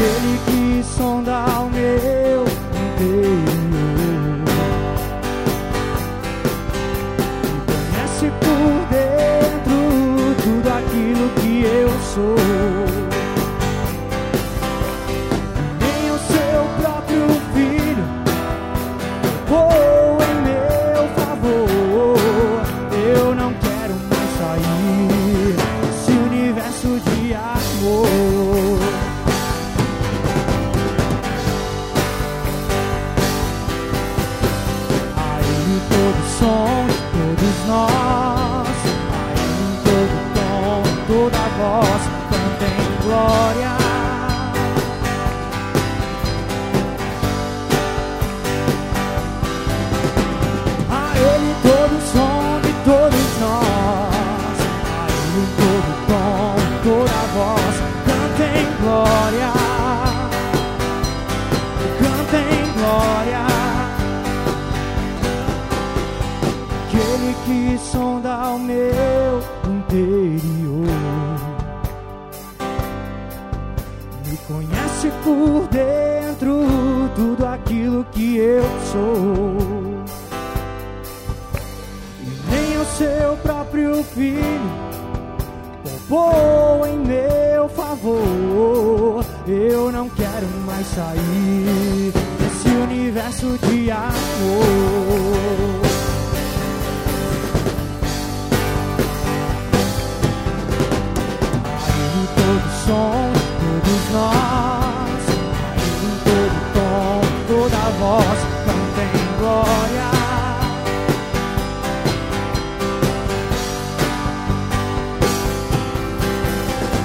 Aquele que sonda o meu interior. Conhece por dentro tudo aquilo que eu sou toda voz, cantem glória. Eu sou. E nem o seu próprio filho poupou em meu favor. Eu não quero mais sair desse universo de amor. A ele todo som todos nós, voz, cantem glória.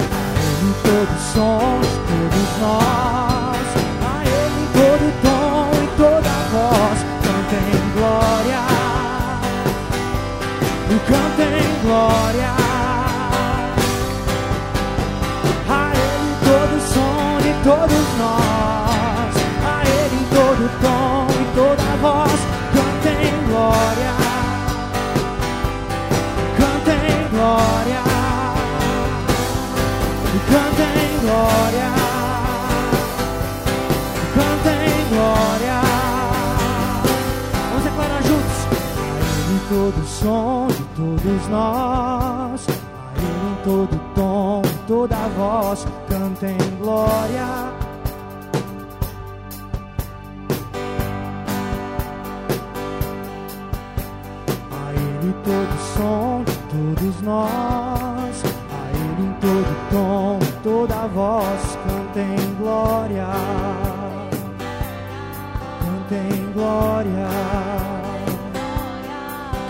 A ele todo som de todos nós, a ele todo tom e toda voz, cantem glória. Cantem glória. A Ele todo som de todos nós, glória, cantem glória. Vamos declarar juntos. A Ele todo som de todos nós, a Ele todo tom, toda voz, cantem glória. A Ele todo som de todos nós, a Ele em todo tom, toda voz, cantem glória. Cantem glória.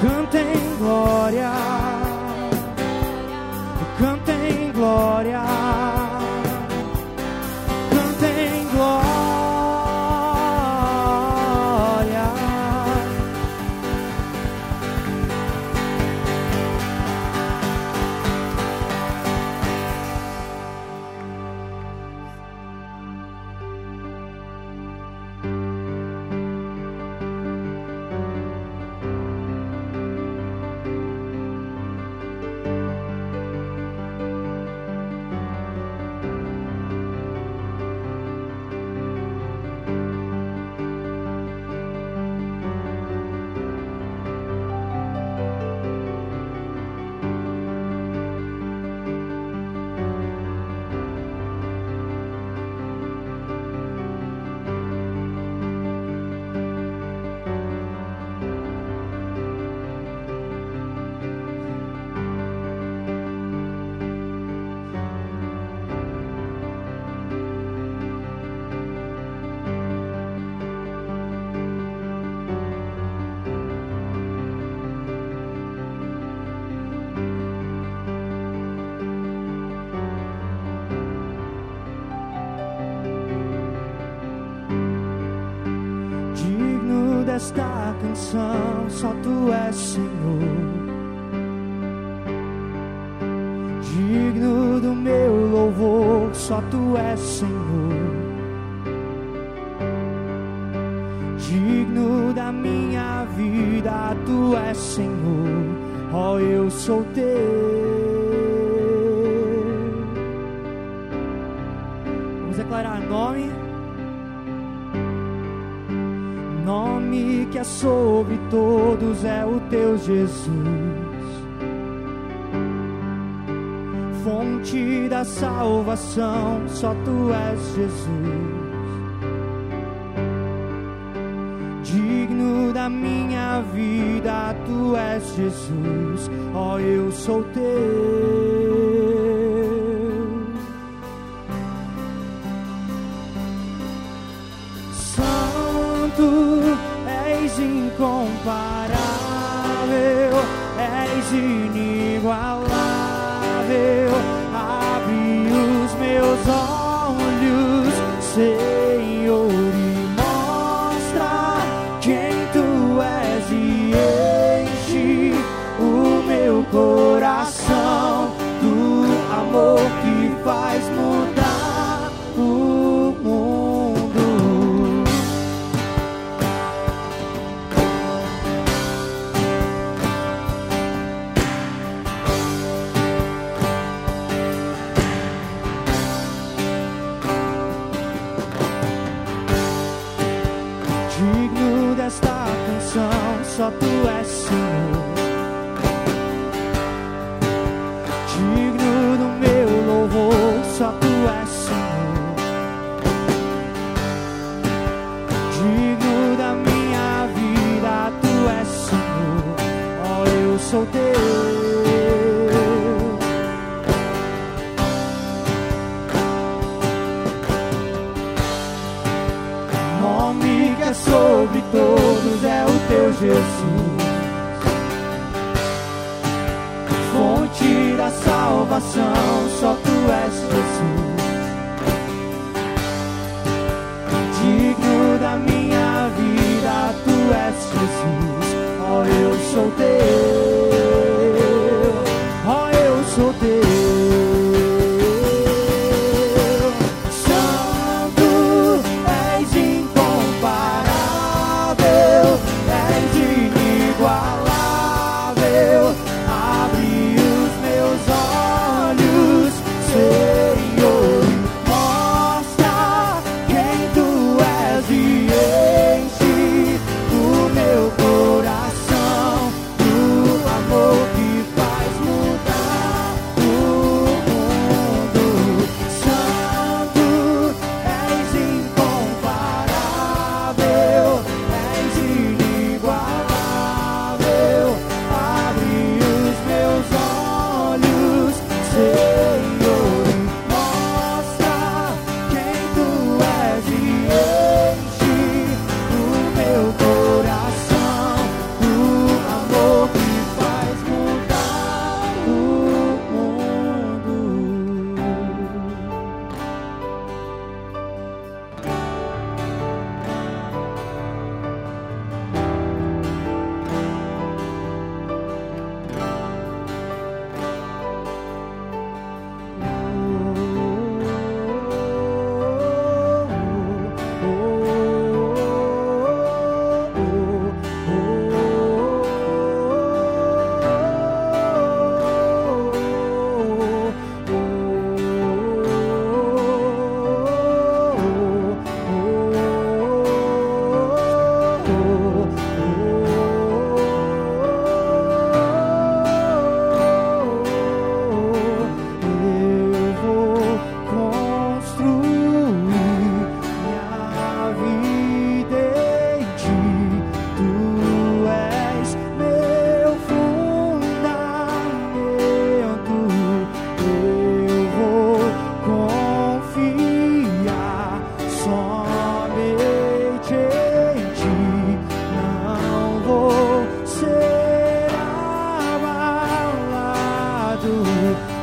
Cantem glória. Cantem glória. Cantem desta canção, só tu és Senhor. Digno do meu louvor, só tu és Senhor. Digno da minha vida, tu és Senhor. Oh, eu sou teu. Vamos declarar nome. Nome que é sobre todos é o teu Jesus. Fonte da salvação, só tu és Jesus. Digno da minha vida, tu és Jesus. Ó, oh, eu sou teu. Incomparável, és inigualável. Ó, you.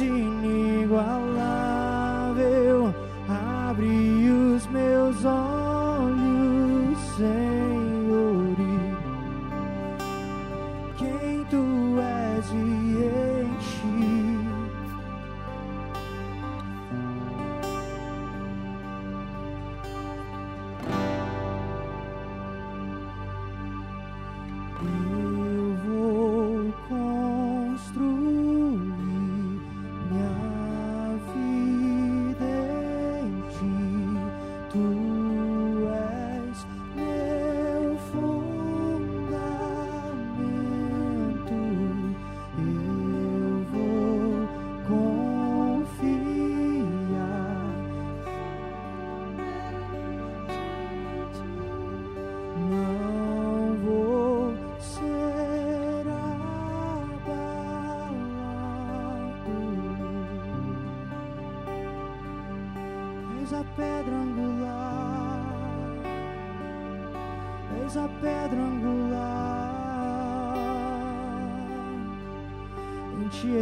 inigualável.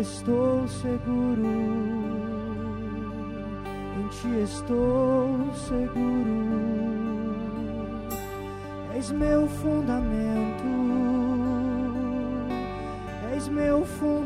estou seguro, em ti estou seguro. És meu fundamento, és meu fundamento